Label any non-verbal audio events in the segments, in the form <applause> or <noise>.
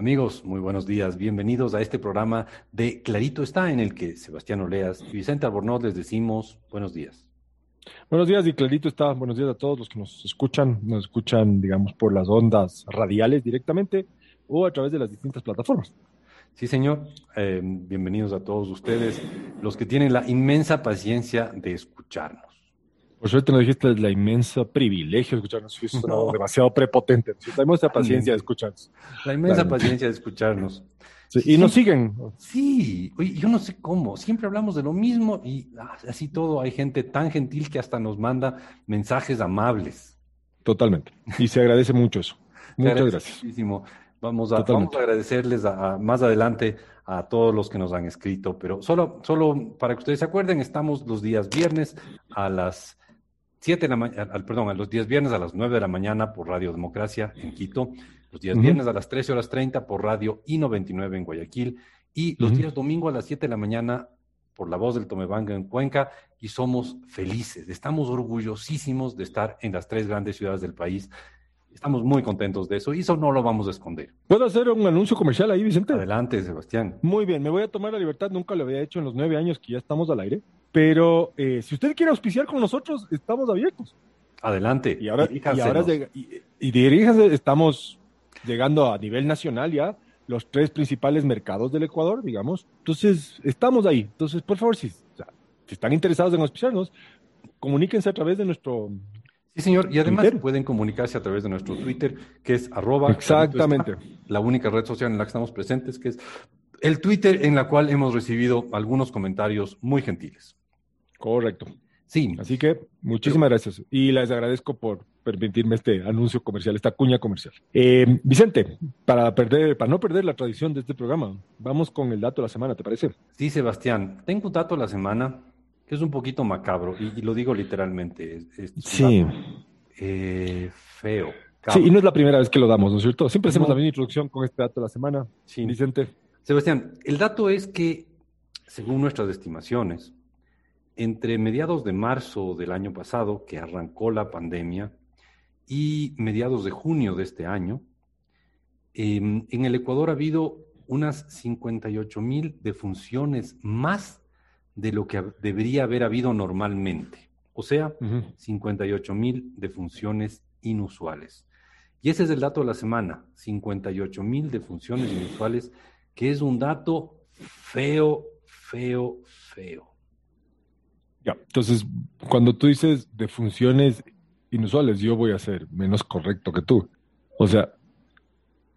Amigos, muy buenos días. Bienvenidos a este programa de Clarito está, en el que Sebastián Oleas y Vicente Albornoz les decimos buenos días. Buenos días y Clarito está. Buenos días a todos los que nos escuchan. Nos escuchan, digamos, por las ondas radiales directamente o a través de las distintas plataformas. Sí, señor. Eh, bienvenidos a todos ustedes, los que tienen la inmensa paciencia de escucharnos. Por suerte nos dijiste la inmensa privilegio de escucharnos. Es demasiado prepotente. Tenemos esa paciencia de escucharnos. La inmensa paciencia de escucharnos. y nos siguen. Sí, yo no sé cómo. Siempre hablamos de lo mismo y ah, así todo. Hay gente tan gentil que hasta nos manda mensajes amables. Totalmente. Y se agradece mucho eso. <laughs> Muchas gracias. Vamos a, vamos a agradecerles más adelante a todos los que nos han escrito, pero solo, solo para que ustedes se acuerden, estamos los días viernes a las 7 de la mañana, perdón, a los días viernes a las 9 de la mañana por Radio Democracia en Quito, los días viernes a las 13 horas 30 por Radio I-99 en Guayaquil y los días domingo a las 7 de la mañana por la voz del Tomebanga en Cuenca y somos felices, estamos orgullosísimos de estar en las tres grandes ciudades del país. Estamos muy contentos de eso y eso no lo vamos a esconder. ¿Puedo hacer un anuncio comercial ahí, Vicente? Adelante, Sebastián. Muy bien, me voy a tomar la libertad, nunca lo había hecho en los nueve años que ya estamos al aire. Pero eh, si usted quiere auspiciar con nosotros, estamos abiertos. Adelante. Y ahora, y, ahora y, diríjase, estamos llegando a nivel nacional ya, los tres principales mercados del Ecuador, digamos. Entonces, estamos ahí. Entonces, por favor, si, si están interesados en auspiciarnos, comuníquense a través de nuestro Sí, señor. Y además pueden comunicarse a través de nuestro Twitter, que es arroba. Exactamente. la única red social en la que estamos presentes, que es el Twitter en la cual hemos recibido algunos comentarios muy gentiles. Correcto. Sí. Así que muchísimas gracias. Y les agradezco por permitirme este anuncio comercial, esta cuña comercial. Eh, Vicente, para, perder, para no perder la tradición de este programa, vamos con el dato de la semana, ¿te parece? Sí, Sebastián. Tengo un dato de la semana que es un poquito macabro, y, lo digo literalmente. sí. Eh, feo. Sí, y no es la primera vez que lo damos, ¿no es cierto? Siempre hacemos la misma introducción con este dato de la semana. Sí. Vicente. Sebastián, el dato es que, según nuestras estimaciones, entre mediados de marzo del año pasado, que arrancó la pandemia, y mediados de junio de este año, em, en el Ecuador ha habido unas 58 mil defunciones más de lo que debería haber habido normalmente. O sea, 58 mil defunciones inusuales. Y ese es el dato de la semana, 58 mil defunciones inusuales, que es un dato feo, feo, feo. Ya, entonces, cuando tú dices de funciones inusuales, yo voy a ser menos correcto que tú. O sea,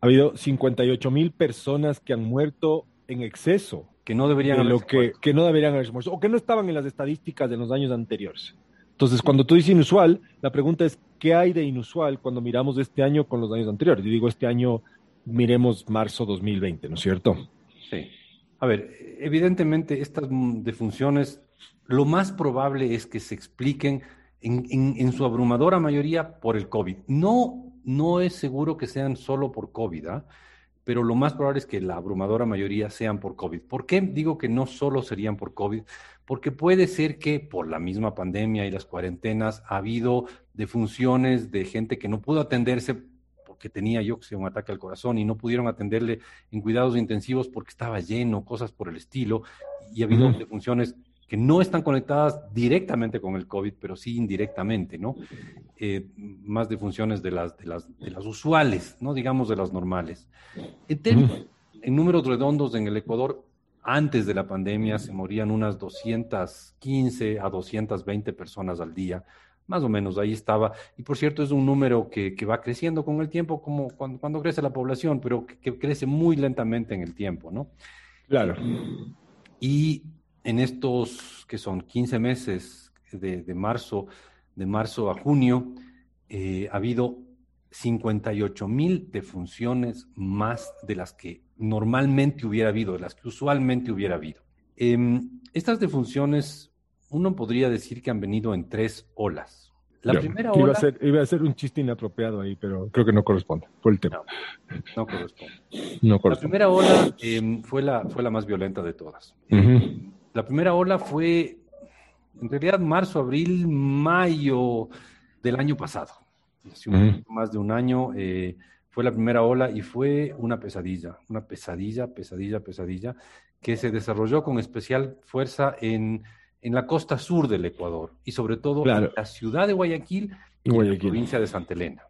ha habido 58 mil personas que han muerto en exceso. Que no deberían haber lo que, que no deberían haber muerto, o que no estaban en las estadísticas de los años anteriores. Entonces, cuando tú dices inusual, la pregunta es, ¿qué hay de inusual cuando miramos este año con los años anteriores? Y digo, este año miremos marzo 2020, ¿no es cierto? Sí. A ver, evidentemente estas defunciones lo más probable es que se expliquen en, su abrumadora mayoría por el COVID. No, no es seguro que sean solo por COVID, ¿ah? pero lo más probable es que la abrumadora mayoría sean por COVID. ¿Por qué digo que no solo serían por COVID? Porque puede ser que por la misma pandemia y las cuarentenas ha habido defunciones de gente que no pudo atenderse porque tenía yo que un ataque al corazón y no pudieron atenderle en cuidados intensivos porque estaba lleno, cosas por el estilo, y ha habido defunciones que no están conectadas directamente con el COVID, pero sí indirectamente, ¿no? Eh, más de funciones de las, de, las, de las usuales, no digamos de las normales. En, en números redondos, en el Ecuador, antes de la pandemia, se morían unas 215 a 220 personas al día, más o menos, ahí estaba. Y por cierto, es un número que, que va creciendo con el tiempo, como cuando, cuando crece la población, pero que, que, crece muy lentamente en el tiempo, ¿no? Claro. Y en estos que son 15 meses de, marzo, de marzo a junio, eh, ha habido 58 mil defunciones más de las que normalmente hubiera habido, de las que usualmente hubiera habido. Em, estas defunciones, uno podría decir que han venido en tres olas. La primera ola. Iba a, ser, iba a ser un chiste inapropiado ahí, pero creo que no corresponde. Fue el tema. No, corresponde. La primera ola em, fue, la, fue la más violenta de todas. La primera ola fue, en realidad, marzo, abril, mayo del año pasado. Hace un más de un año eh, Fue la primera ola y fue una pesadilla, una pesadilla, pesadilla, pesadilla, que se desarrolló con especial fuerza en, en la costa sur del Ecuador y sobre todo en la ciudad de Guayaquil y en la provincia de Santa Elena.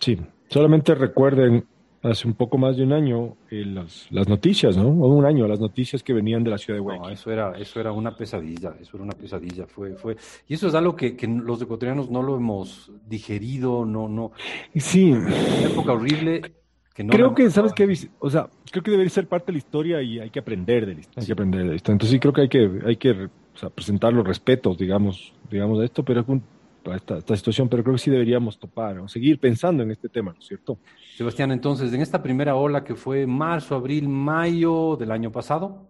Sí, solamente recuerden hace un poco más de un año eh, las, las, noticias, ¿no? O un año, las noticias que venían de la ciudad de Guayaquil. No, eso era, eso era una pesadilla, eso era una pesadilla, fue, fue, y eso es algo que, que los ecuatorianos no lo hemos digerido, no, no. Sí. Una época horrible. Que no creo que, ¿sabes qué? O sea, creo que debería ser parte de la historia y hay que aprender de la historia. Hay que aprender de la historia. Entonces sí creo que hay que, hay que o sea, presentar los respetos, digamos, digamos, a esto, pero esta, esta, situación, pero creo que sí deberíamos topar o seguir pensando en este tema, ¿no es cierto? Sebastián, entonces, en esta primera ola que fue marzo, abril, mayo del año pasado,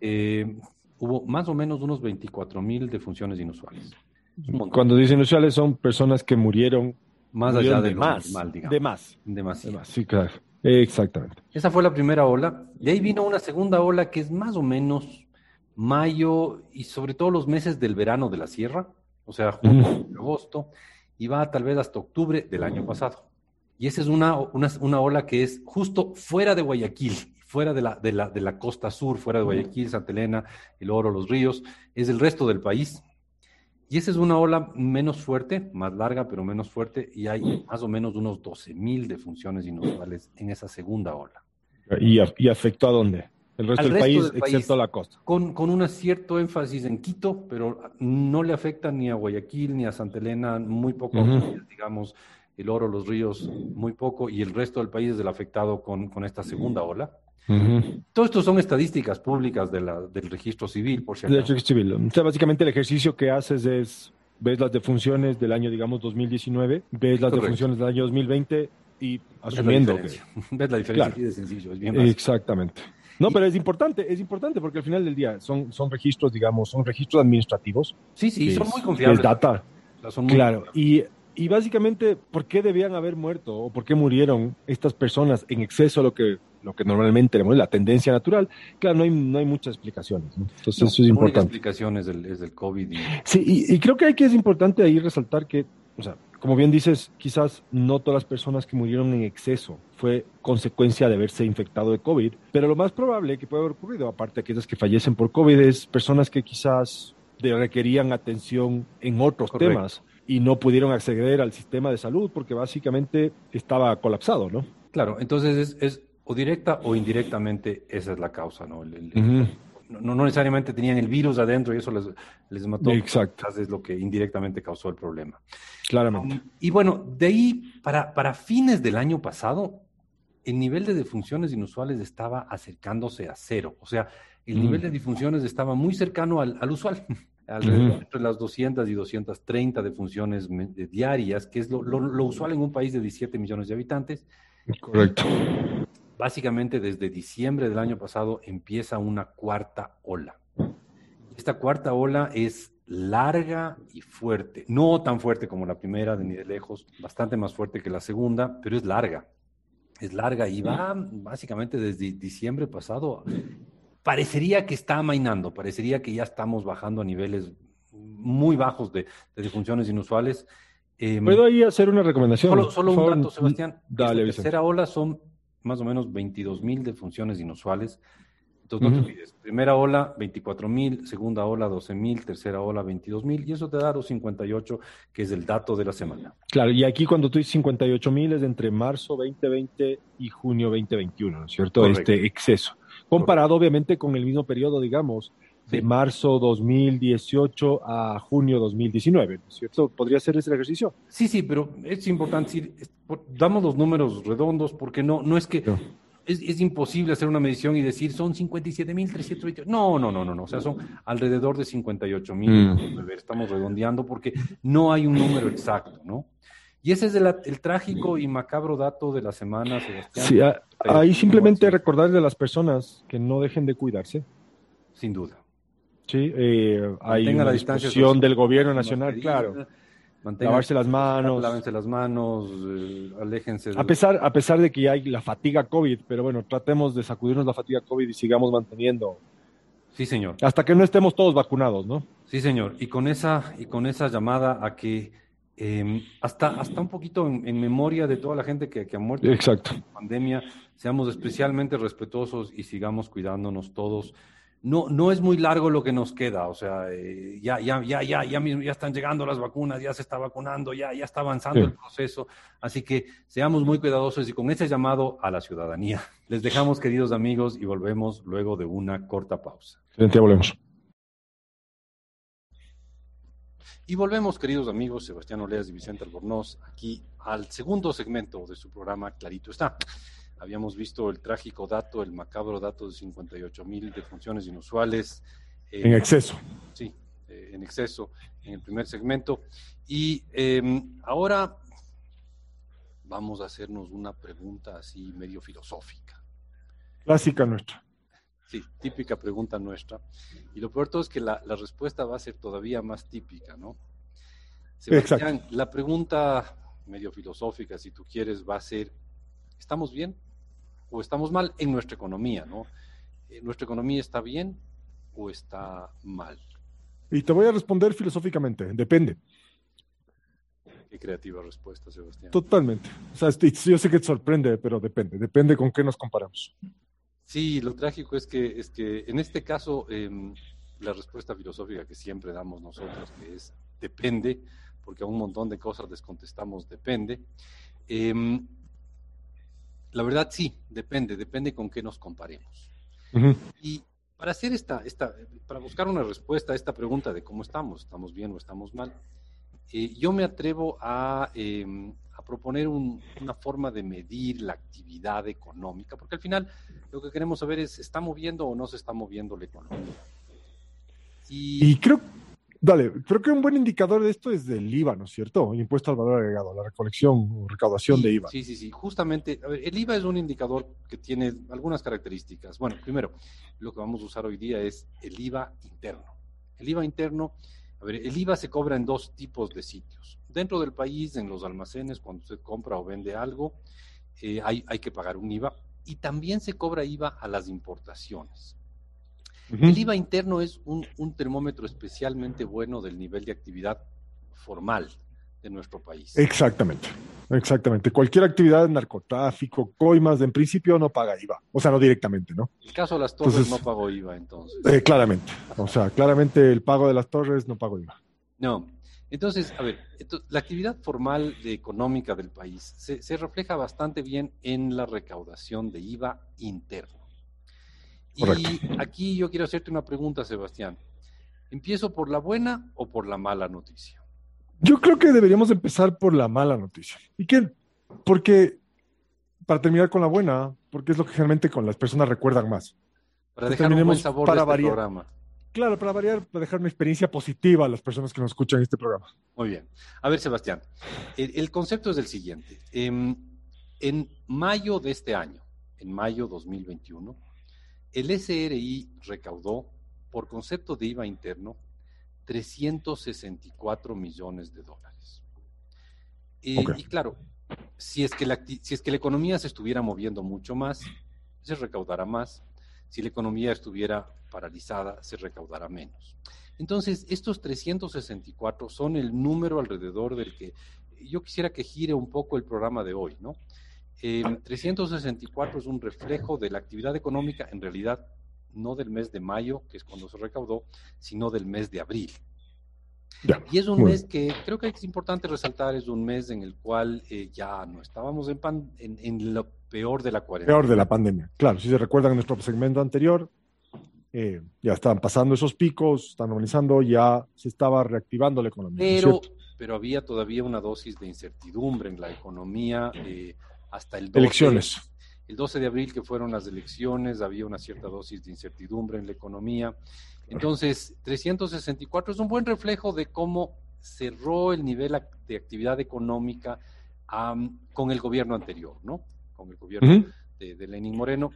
eh, hubo más o menos unos 24 mil defunciones inusuales. Cuando dicen inusuales son personas que murieron más allá de, más, normal, digamos. De más. De más. De más, sí, claro. Exactamente. Esa fue la primera ola. De ahí vino una segunda ola que es más o menos mayo y sobre todo los meses del verano de la sierra, o sea, junio, agosto, y va tal vez hasta octubre del año pasado. Y esa es una, una, ola que es justo fuera de Guayaquil, fuera de la, de, la, de la costa sur, fuera de Guayaquil, Santa Elena, el Oro, los ríos, es el resto del país. Y esa es una ola menos fuerte, más larga, pero menos fuerte, y hay más o menos unos 12.000 defunciones inusuales en esa segunda ola. ¿Y, y afectó a dónde? El resto, del, país, excepto la costa. Con, con un cierto énfasis en Quito, pero no le afecta ni a Guayaquil ni a Santa Elena, muy poco, digamos, el oro, los ríos, muy poco, y el resto del país es el afectado con, con esta segunda ola. Todo esto son estadísticas públicas de la, del registro civil, por cierto. Del registro civil. O sea, básicamente el ejercicio que haces es, ves las defunciones del año, digamos, 2019, ves las defunciones del año 2020 y asumiendo ves que... <laughs> Ves la diferencia, claro. de sencillo, es bien Exactamente. No, pero es importante, es importante porque al final del día son, son registros, digamos, son registros administrativos. Sí, sí, son muy confiables. Es data. Son muy claro, y, y, básicamente, ¿por qué debían haber muerto o por qué murieron estas personas en exceso a lo que, lo que normalmente la tendencia natural? Claro, no hay, no hay muchas explicaciones. ¿no? Entonces, eso es importante. explicaciones del, es del COVID. Y... Sí, y, y creo que hay que es importante ahí resaltar que, o sea, como bien dices, quizás no todas las personas que murieron en exceso fue consecuencia de haberse infectado de COVID, pero lo más probable que puede haber ocurrido, aparte de aquellas que fallecen por COVID, es personas que quizás requerían atención en otros temas y no pudieron acceder al sistema de salud porque básicamente estaba colapsado, ¿no? Claro, entonces es, o directa o indirectamente esa es la causa, ¿no? El, no, no, necesariamente tenían el virus adentro y eso les, les mató. Exacto. Es lo que indirectamente causó el problema. Claramente. Um, y bueno, de ahí, para, para fines del año pasado, el nivel de defunciones inusuales estaba acercándose a cero. O sea, el nivel de defunciones estaba muy cercano al, al usual, <laughs> alrededor entre las 200 y 230 defunciones diarias, que es lo, lo, lo, usual en un país de 17 millones de habitantes. Correcto básicamente desde diciembre del año pasado empieza una cuarta ola. Esta cuarta ola es larga y fuerte, no tan fuerte como la primera, de ni de lejos, bastante más fuerte que la segunda, pero es larga. Es larga y va básicamente desde diciembre pasado. Parecería que está amainando, parecería que ya estamos bajando a niveles muy bajos de, de disfunciones inusuales. Eh, ¿Puedo ahí hacer una recomendación? Solo, solo un dato, Sebastián. Dale, la tercera ola son más o menos 22 mil defunciones inusuales. Entonces, no te olvides. Primera ola, 24 mil, segunda ola, 12 mil, tercera ola, 22 mil, y eso te da los 58, que es el dato de la semana. Claro, y aquí cuando tú dices 58 mil es entre marzo 2020 y junio 2021, ¿no es cierto? Este exceso. Comparado, obviamente, con el mismo periodo, digamos, de marzo 2018 a junio 2019, ¿no es cierto? ¿Podría ser ese ejercicio? Sí, sí, pero es importante decir, damos los números redondos porque no, no es que... Es, es, imposible hacer una medición y decir son 57.328. No, no, no, no, no. O sea, son alrededor de 58.000. Mm. Estamos redondeando porque no hay un número exacto, ¿no? Y ese es el, el, trágico y macabro dato de la semana, Sebastián. Sí, ahí simplemente recordarle a las personas que no dejen de cuidarse. Sin duda. Sí, eh, hay una la discusión del gobierno nacional, claro. lavarse las manos. Lávense las manos, eh, aléjense. A, pesar, a pesar de que hay la fatiga COVID, pero bueno, tratemos de sacudirnos la fatiga COVID y sigamos manteniendo. Sí, señor. Hasta que no estemos todos vacunados, ¿no? Sí, señor. Y con esa, y con esa llamada a que Em, hasta, hasta un poquito en, memoria de toda la gente que, que ha muerto Exacto. en la pandemia, seamos especialmente respetuosos y sigamos cuidándonos todos no, no es muy largo lo que nos queda, o sea, eh, ya, ya, ya, ya, ya, ya están llegando las vacunas, ya se está vacunando, ya, ya está avanzando el proceso, así que seamos muy cuidadosos y con ese llamado a la ciudadanía. <laughs> Les dejamos, queridos amigos, y volvemos luego de una corta pausa. Excelente, volvemos. Y volvemos, queridos amigos, Sebastián Oleas y Vicente Albornoz, aquí al segundo segmento de su programa Clarito está. Habíamos visto el trágico dato, el macabro dato de 58 mil defunciones inusuales. Eh, en exceso. Sí, eh, en exceso en el primer segmento. Y em, ahora vamos a hacernos una pregunta así medio filosófica. Clásica nuestra. Sí, típica pregunta nuestra. Y lo peor todo es que la, la respuesta va a ser todavía más típica, ¿no? Sebastián, Exacto. la pregunta medio filosófica, si tú quieres, va a ser, ¿estamos bien? O estamos mal en nuestra economía, ¿no? Eh, ¿Nuestra economía está bien o está mal? Y te voy a responder filosóficamente, depende. Qué creativa respuesta, Sebastián. Totalmente. O sea, yo sé que te sorprende, pero depende, depende con qué nos comparamos. Sí, lo trágico es que, es que en este caso, em, la respuesta filosófica que siempre damos nosotros, que es depende, porque a un montón de cosas les contestamos depende, eh, la verdad sí, depende, depende con qué nos comparemos. Y para hacer esta, esta, para buscar una respuesta a esta pregunta de cómo estamos, estamos bien o estamos mal, eh, yo me atrevo a, em, a proponer una forma de medir la actividad económica, porque al final lo que queremos saber es, ¿está moviendo o no se está moviendo la economía? Y, y creo, Dale, creo que un buen indicador de esto es el IVA, ¿no es cierto? El impuesto al valor agregado, la recolección o recaudación de IVA. Sí, sí, sí. Justamente, a ver, el IVA es un indicador que tiene algunas características. Bueno, primero, lo que vamos a usar hoy día es el IVA interno. El IVA interno, a ver, el IVA se cobra en dos tipos de sitios. Dentro del país, en los almacenes, cuando usted compra o vende algo, eh, hay, hay que pagar un IVA. Y también se cobra IVA a las importaciones. El IVA interno es un, termómetro especialmente bueno del nivel de actividad formal de nuestro país. Exactamente, exactamente. Cualquier actividad de narcotráfico, coimas, en principio no paga IVA. O sea, no directamente, ¿no? El caso de las torres no pagó IVA, entonces. Eh, claramente. O sea, claramente el pago de las torres no pagó IVA. No. Entonces, a ver, la actividad formal de económica del país se, se refleja bastante bien en la recaudación de IVA interno. Y aquí yo quiero hacerte una pregunta, Sebastián. ¿Empiezo por la buena o por la mala noticia? Yo creo que deberíamos empezar por la mala noticia. ¿Y qué? Porque, para terminar con la buena, porque es lo que generalmente con las personas recuerdan más. Para dejar un buen sabor para de este programa. Claro, para variar, para dejar una experiencia positiva a las personas que nos escuchan en este programa. Muy bien. A ver, Sebastián, el, concepto es el siguiente. Em, en mayo de este año, en mayo 2021, el SRI recaudó, por concepto de IVA interno, 364 millones de dólares. Y claro, si es, que la, si es que la economía se estuviera moviendo mucho más, se recaudará más. Si la economía estuviera paralizada, se recaudará menos. Entonces, estos 364 son el número alrededor del que yo quisiera que gire un poco el programa de hoy, ¿no? 364 es un reflejo de la actividad económica, en realidad no del mes de mayo, que es cuando se recaudó, sino del mes de abril. y es un mes que creo que es importante resaltar, es un mes en el cual eh, ya no estábamos en, en, lo peor de la cuarentena. Peor de la pandemia. Claro, si se recuerdan en nuestro segmento anterior, eh, ya estaban pasando esos picos, están normalizando, ya se estaba reactivando la economía. Pero, pero había todavía una dosis de incertidumbre en la economía. Eh, hasta el 12, elecciones. El 12 de abril, que fueron las elecciones, había una cierta dosis de incertidumbre en la economía. Entonces, 364 es un buen reflejo de cómo cerró el nivel de actividad económica con el gobierno anterior, ¿no? Con el gobierno de, Lenín Moreno.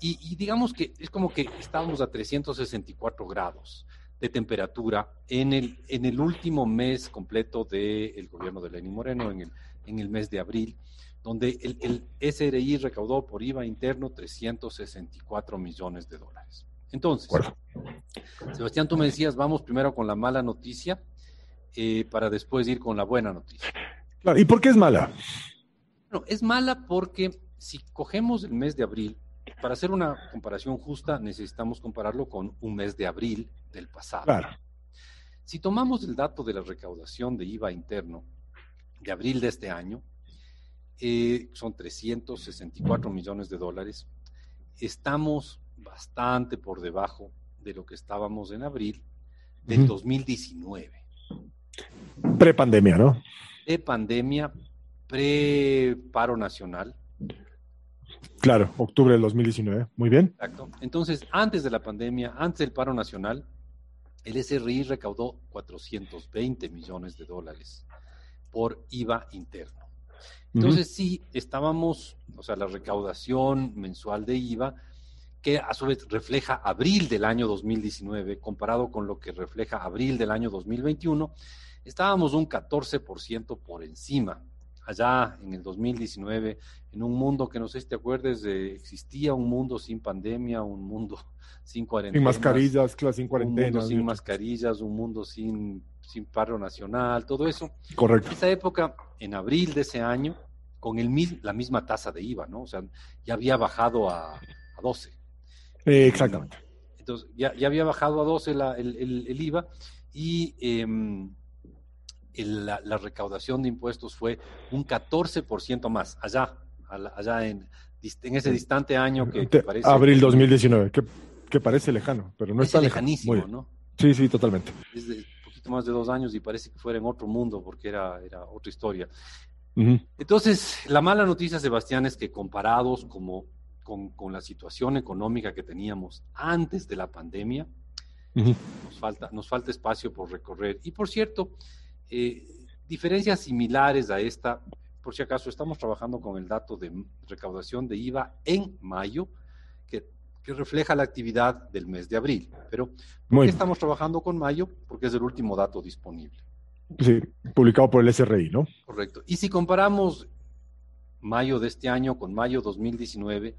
Y, digamos que es como que estábamos a 364 grados de temperatura en el, en el último mes completo del gobierno de Lenín Moreno, en el, en el mes de abril donde el, SRI recaudó por IVA interno 364 millones de dólares. Entonces, Sebastián, tú me decías, vamos primero con la mala noticia. eh, para después ir con la buena noticia. Claro, ¿y por qué es mala? No, es mala porque si cogemos el mes de abril, para hacer una comparación justa, necesitamos compararlo con un mes de abril del pasado. Claro. Si tomamos el dato de la recaudación de IVA interno de abril de este año, eh, son 364 millones de dólares. Estamos bastante por debajo de lo que estábamos en abril del Ujú. 2019. Prepandemia, ¿no? De pandemia, pre-paro nacional. Claro, octubre del 2019. Muy bien. Exacto. Entonces, antes de la pandemia, antes del paro nacional, el SRI recaudó 420 millones de dólares por IVA interno. Entonces, sí, estábamos, o sea, la recaudación mensual de IVA, que a su vez refleja abril del año 2019, comparado con lo que refleja abril del año 2021, estábamos un 14% por encima. Allá en el 2019, en un mundo que no sé si te acuerdes, eh, existía un mundo sin pandemia, un mundo <laughs> sin cuarentena. Sin mascarillas, claro, sin Un cuarentena. mundo sin mascarillas, un mundo sin, sin paro nacional, todo eso. Correcto. En esa época, en abril de ese año, con el, la misma tasa de IVA, ¿no? O sea, ya había bajado a, a 12. Eh, exactamente. Entonces, ya, ya había bajado a 12 la- el, el- el IVA y el- la, la recaudación de impuestos fue un 14% más, allá, allá en, en ese distante año que, que parece... Abril 2019, que, que parece lejano, pero no es está lejano. lejanísimo. ¿no? Sí, sí, totalmente. Es de más de dos años y parece que fuera en otro mundo porque era, era otra historia. Ujú. Entonces, la mala noticia, Sebastián, es que comparados como, con, con la situación económica que teníamos antes de la pandemia, Ujú. nos falta, nos falta espacio por recorrer. Y por cierto, eh, diferencias similares a esta, por si acaso, estamos trabajando con el dato de recaudación de IVA en mayo, que, que refleja la actividad del mes de abril. Pero, ¿por Muy qué estamos trabajando con mayo? Porque es el último dato disponible. Sí, publicado por el SRI, ¿no? Correcto. Y si comparamos mayo de este año con mayo 2019,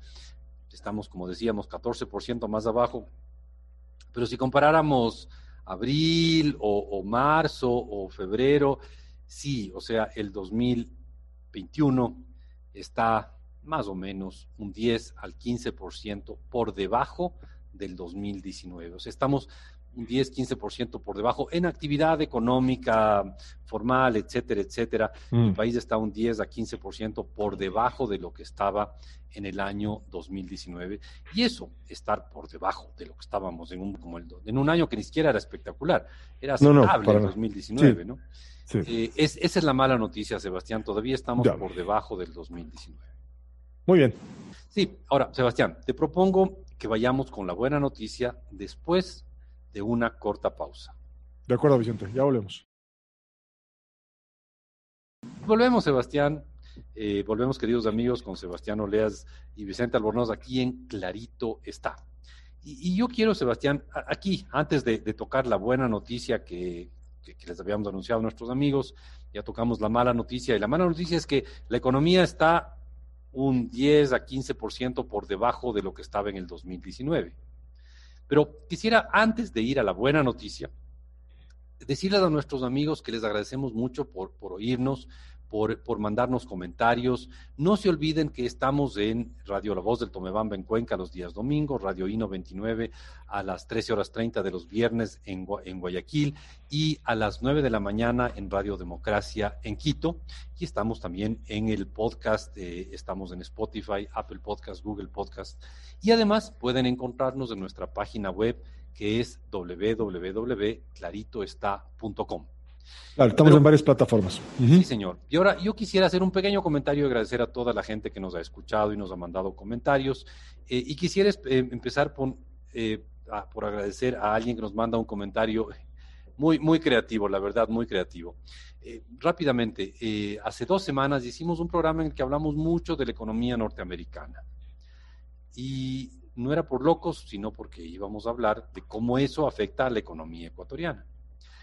estamos, como decíamos, 14% más abajo. Pero si comparáramos abril o, o marzo o febrero, sí, o sea, el 2021 está más o menos un 10 al 15% por debajo del 2019. O sea, estamos un 10, 15% por debajo en actividad económica formal, etcétera, etcétera. Mm. El país está un 10 a 15% por debajo de lo que estaba en el año 2019. Y eso, estar por debajo de lo que estábamos en un, como el, en un año que ni siquiera era espectacular, era No, no, aceptable para el nada. 2019, Sí. ¿no? Sí. Eh, es- esa es la mala noticia, Sebastián. Todavía estamos Ya. por debajo del 2019. Muy bien. Sí, ahora, Sebastián, te propongo que vayamos con la buena noticia después de una corta pausa. De acuerdo, Vicente. Ya volvemos. Volvemos, Sebastián. Eh, volvemos, queridos amigos, con Sebastián Oleas y Vicente Albornoz aquí en Clarito está. Y, y yo quiero, Sebastián, aquí, antes de, de tocar la buena noticia que, que- que les habíamos anunciado a nuestros amigos, ya tocamos la mala noticia. Y la mala noticia es que la economía está un 10 a 15% por debajo de lo que estaba en el 2019. Pero quisiera, antes de ir a la buena noticia, decirles a nuestros amigos que les agradecemos mucho por, por oírnos, por, mandarnos comentarios. No se olviden que estamos en Radio La Voz del Tomebamba en Cuenca los días domingos, Radio Hino 29 a las 13 horas 30 de los viernes en, en Guayaquil y a las 9 de la mañana en Radio Democracia en Quito. Y estamos también en el podcast, eh, estamos en Spotify, Apple Podcast, Google Podcast. Y además pueden encontrarnos en nuestra página web que es www.claritoestá.com. Claro, estamos Pero- en varias plataformas. Ujú. Sí, señor. Y ahora yo quisiera hacer un pequeño comentario y agradecer a toda la gente que nos ha escuchado y nos ha mandado comentarios. Eh, y quisiera eh, empezar por, eh, a- por agradecer a alguien que nos manda un comentario muy, muy creativo, la verdad, muy creativo. Eh, rápidamente, eh, hace dos semanas hicimos un programa en el que hablamos mucho de la economía norteamericana. Y no era por locos, sino porque íbamos a hablar de cómo eso afecta a la economía ecuatoriana.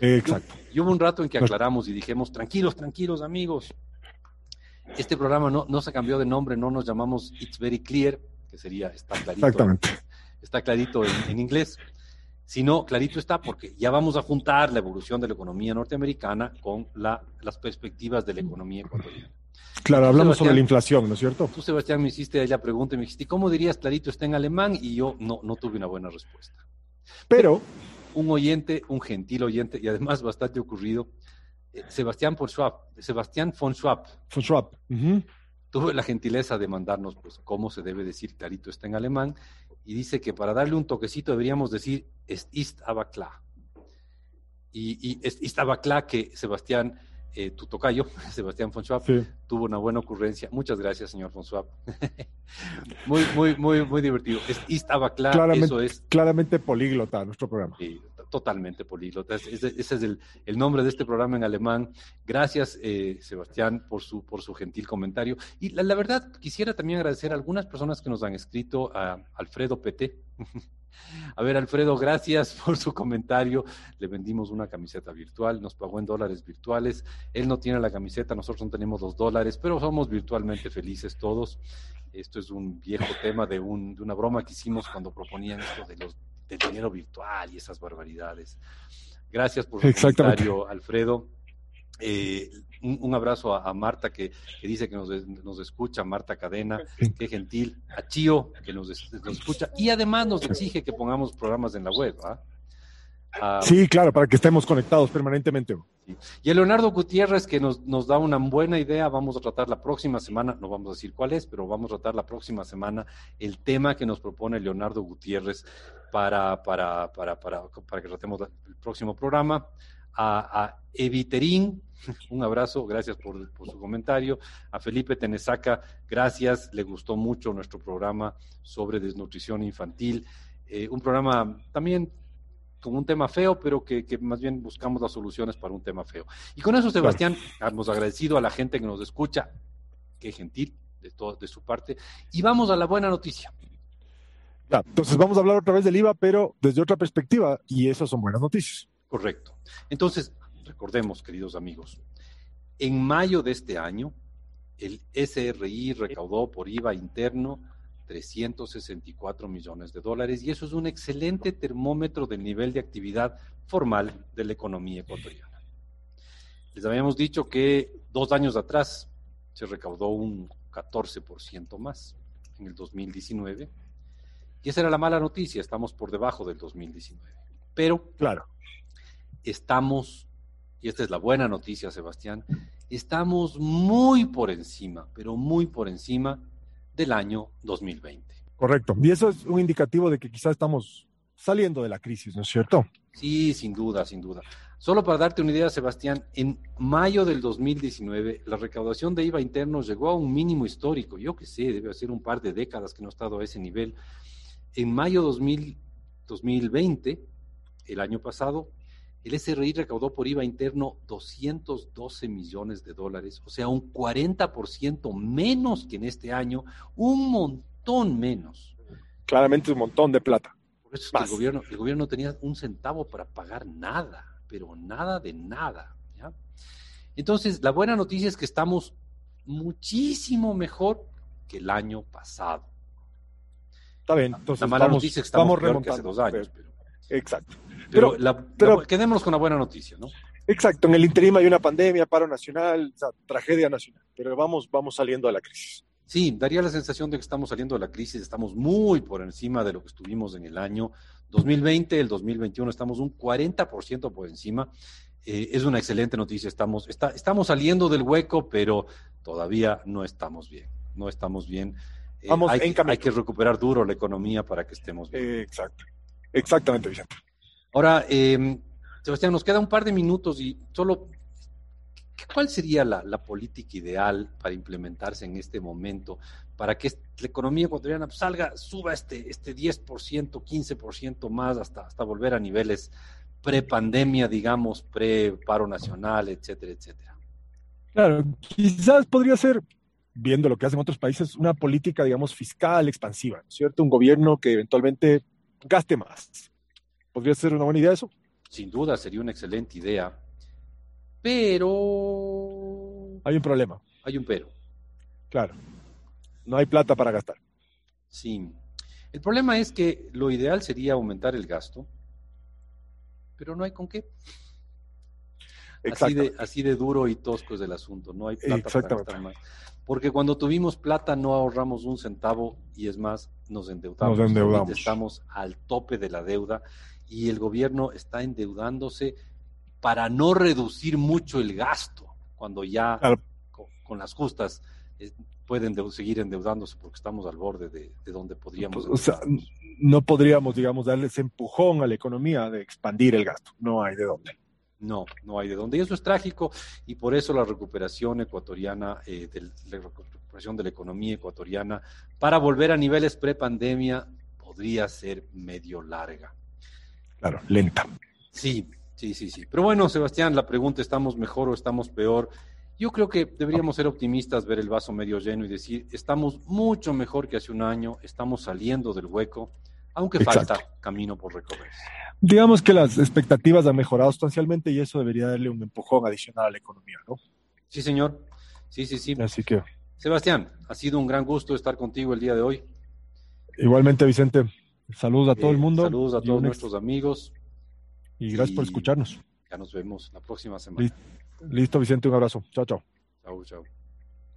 Exacto. Y hubo un rato en que aclaramos y dijimos, tranquilos, tranquilos amigos. Este programa no, no se cambió de nombre, no nos llamamos It's Very Clear, que sería está clarito, Exactamente. está clarito en, en inglés. sino clarito está porque ya vamos a juntar la evolución de la economía norteamericana con la, las perspectivas de la economía ecuatoriana. Claro, hablamos sobre la inflación, ¿no es cierto? Tú, Sebastián, me hiciste ahí la pregunta y me dijiste, ¿cómo dirías clarito está en alemán? Y yo no, no tuve una buena respuesta. Pero... Un oyente, un gentil oyente y además bastante ocurrido, eh, Sebastián von Schwab, Sebastián von Schwab. Von Schwab. Tuve la gentileza de mandarnos pues cómo se debe decir clarito está en alemán y dice que para darle un toquecito deberíamos decir es ist aber klar. Y, y es ist aber klar que Sebastián eh, tu tocayo, <laughs> Sebastián Schwab, tuvo una buena ocurrencia. Muchas gracias, señor Schwab. <laughs> muy, muy, muy, muy divertido. Es estaba claro, claramente, eso es. Claramente políglota nuestro programa. Sí, totalmente políglota. Ese, es el, el, nombre de este programa en alemán. Gracias, eh, Sebastián, por su, por su gentil comentario. Y la, la, verdad, quisiera también agradecer a algunas personas que nos han escrito, a Alfredo PT. <laughs> A ver, Alfredo, gracias por su comentario. Le vendimos una camiseta virtual, nos pagó en dólares virtuales. Él no tiene la camiseta, nosotros no tenemos los dólares, pero somos virtualmente felices todos. Esto es un viejo tema de, un, de una broma que hicimos cuando proponían esto de los del dinero virtual y esas barbaridades. Gracias por su comentario, Alfredo. Eh, un, abrazo a, Marta que, dice que nos, escucha, Marta Cadena, qué gentil, a Chío que nos, escucha y además nos exige que pongamos programas en la web. ¿ah? sí, claro, para que estemos conectados permanentemente. Y a Leonardo Gutiérrez que nos, nos da una buena idea, vamos a tratar la próxima semana, no vamos a decir cuál es, pero vamos a tratar la próxima semana el tema que nos propone Leonardo Gutiérrez para, para, para, para, para que tratemos el próximo programa a, Eviterín, <laughs> un abrazo, gracias por, su comentario. A Felipe Tenesaca, gracias, le gustó mucho nuestro programa sobre desnutrición infantil. Eh, un programa también con un tema feo, pero que, más bien buscamos las soluciones para un tema feo. Y con eso, Sebastián, hemos agradecido a la gente que nos escucha, qué gentil de, todo, de su parte, y vamos a la buena noticia. entonces vamos a hablar otra vez del IVA, pero desde otra perspectiva, y esas son buenas noticias. Correcto. Entonces, recordemos, queridos amigos, en mayo de este año, el SRI recaudó por IVA interno 364 millones de dólares y eso es un excelente termómetro del nivel de actividad formal de la economía ecuatoriana. Les habíamos dicho que dos años atrás se recaudó un 14% más en el 2019 y esa era la mala noticia, estamos por debajo del 2019. Pero, claro, estamos, y esta es la buena noticia, Sebastián, estamos muy por encima, pero muy por encima del año 2020. Correcto. Y eso es un indicativo de que quizás estamos saliendo de la crisis, ¿no es cierto? Sí, sin duda, sin duda. Solo para darte una idea, Sebastián, en mayo del 2019 la recaudación de IVA interno llegó a un mínimo histórico. Yo que sé, debe ser un par de décadas que no ha estado a ese nivel. En mayo 2000, 2020, el año pasado, el SRI recaudó por IVA interno 212 millones de dólares, o sea, un 40% menos que en este año, un montón menos. Claramente un montón de plata. Por eso es que el gobierno, el gobierno no tenía un centavo para pagar nada, pero nada de nada. Entonces, la buena noticia es que estamos muchísimo mejor que el año pasado. Está bien, entonces la mala noticia es que estamos, remontando, hace dos años. Exacto. Pero, pero, quedémonos con la buena noticia, ¿no? Exacto, en el interim hay una pandemia, paro nacional, o sea, tragedia nacional, pero vamos, vamos saliendo de la crisis. Sí, daría la sensación de que estamos saliendo de la crisis, estamos muy por encima de lo que estuvimos en el año 2020, el 2021 estamos un 40% por encima. Eh, es una excelente noticia, estamos, está, estamos saliendo del hueco, pero todavía no estamos bien, no estamos bien. Eh, vamos hay, en hay que recuperar duro la economía para que estemos bien. exacto, exactamente, Vicente. Ahora, eh, Sebastián, nos queda un par de minutos y solo, ¿cuál sería la, política ideal para implementarse en este momento para que la economía ecuatoriana salga, suba este, este 10%, 15% más hasta, hasta volver a niveles pre-pandemia, digamos, pre-paro nacional, etcétera, etcétera? Claro, quizás podría ser, viendo lo que hacen otros países, una política, digamos, fiscal expansiva, ¿cierto? Un gobierno que eventualmente gaste más, ¿Podría ser una buena idea eso? Sin duda, sería una excelente idea. Pero... Hay un problema. Hay un pero. Claro. No hay plata para gastar. Sí. El problema es que lo ideal sería aumentar el gasto, pero no hay con qué. Así de, así de duro y tosco es el asunto, no hay plata para gastar más. Porque cuando tuvimos plata no ahorramos un centavo y es más, nos endeudamos. Nos endeudamos. Estamos al tope de la deuda y el gobierno está endeudándose para no reducir mucho el gasto, cuando ya con, las justas eh, pueden seguir endeudándose porque estamos al borde de, donde podríamos. O sea, no podríamos, digamos, darles empujón a la economía de expandir el gasto. No hay de dónde. No, no hay de dónde. Y eso es trágico y por eso la recuperación ecuatoriana, eh, la recuperación de la economía ecuatoriana, para volver a niveles pre-pandemia, podría ser medio larga. Claro, lenta. Sí, sí, sí, sí. Pero bueno, Sebastián, la pregunta, ¿estamos mejor o estamos peor? Yo creo que deberíamos ser optimistas, ver el vaso medio lleno y decir, estamos mucho mejor que hace un año, estamos saliendo del hueco, aunque falta camino por recorrer. Digamos que las expectativas han mejorado sustancialmente y eso debería darle un empujón adicional a la economía, ¿no? Sí, señor. Sí, sí, sí. Así que. Sebastián, ha sido un gran gusto estar contigo el día de hoy. Igualmente, Vicente. Saludos a todo el eh, mundo. Saludos a todos nuestros amigos. Y gracias por escucharnos. Ya nos vemos la próxima semana. Listo, Vicente, un abrazo. Chao, chao. Chao, chao.